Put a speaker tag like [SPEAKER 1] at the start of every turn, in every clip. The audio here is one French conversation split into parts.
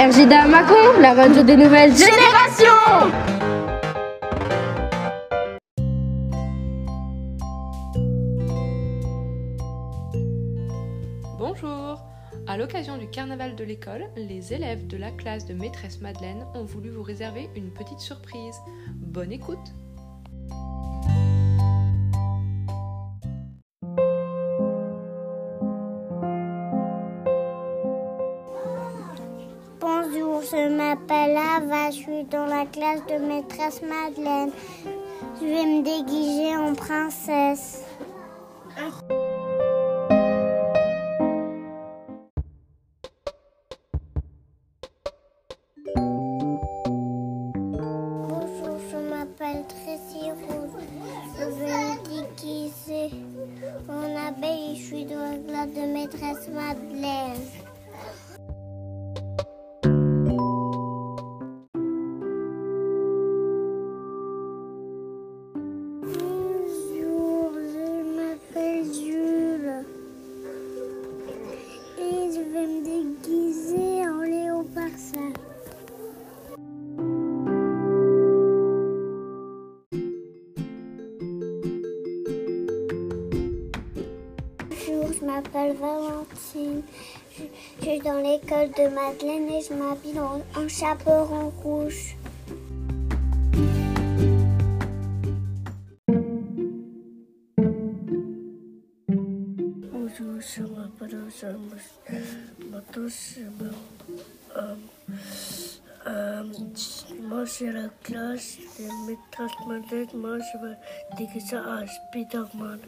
[SPEAKER 1] RJDA Macon, la radio des nouvelles générations.
[SPEAKER 2] Bonjour. À l'occasion du carnaval de l'école, les élèves de la classe de maîtresse Madeleine ont voulu vous réserver une petite surprise. Bonne écoute
[SPEAKER 3] je m'appelle Ava, je suis dans la classe de maîtresse Madeleine. Je vais me déguiser en princesse. Bonjour, je m'appelle Tracy Rose. Je vais me déguiser en abeille. Je suis dans la classe de maîtresse Madeleine. Bonjour, je m'appelle Valentine. Je, suis dans l'école de Madeleine et je m'habille en, en chaperon rouge.
[SPEAKER 4] Bonjour, je m'appelle euh, euh, moi, c'est la classe de maîtresse Madeleine. Moi, je vais déguiser à Spider-Man.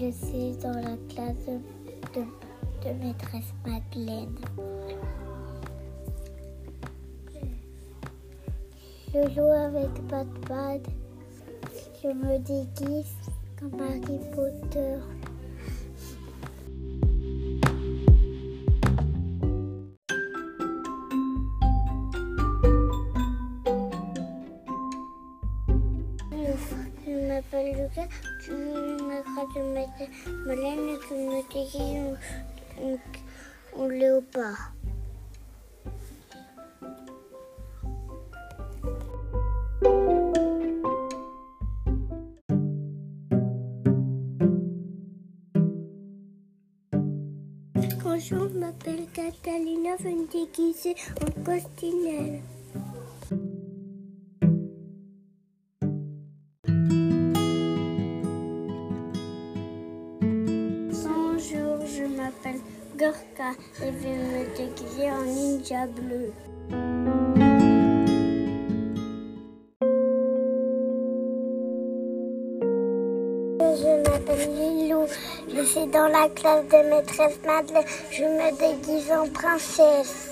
[SPEAKER 3] Je suis dans la classe de, maîtresse Madeleine. Je joue avec Batman. Je me déguise comme Harry Potter. M'appelle Lucas, une classe de maîtresse Madeleine et je me déguise en, léopard. Bonjour, je m'appelle Catalina, je me déguiser en costinelle. Gorka et je vais me déguiser en ninja bleu. Je m'appelle Lilou, je suis dans la classe de maîtresse Madeleine, je me déguise en princesse.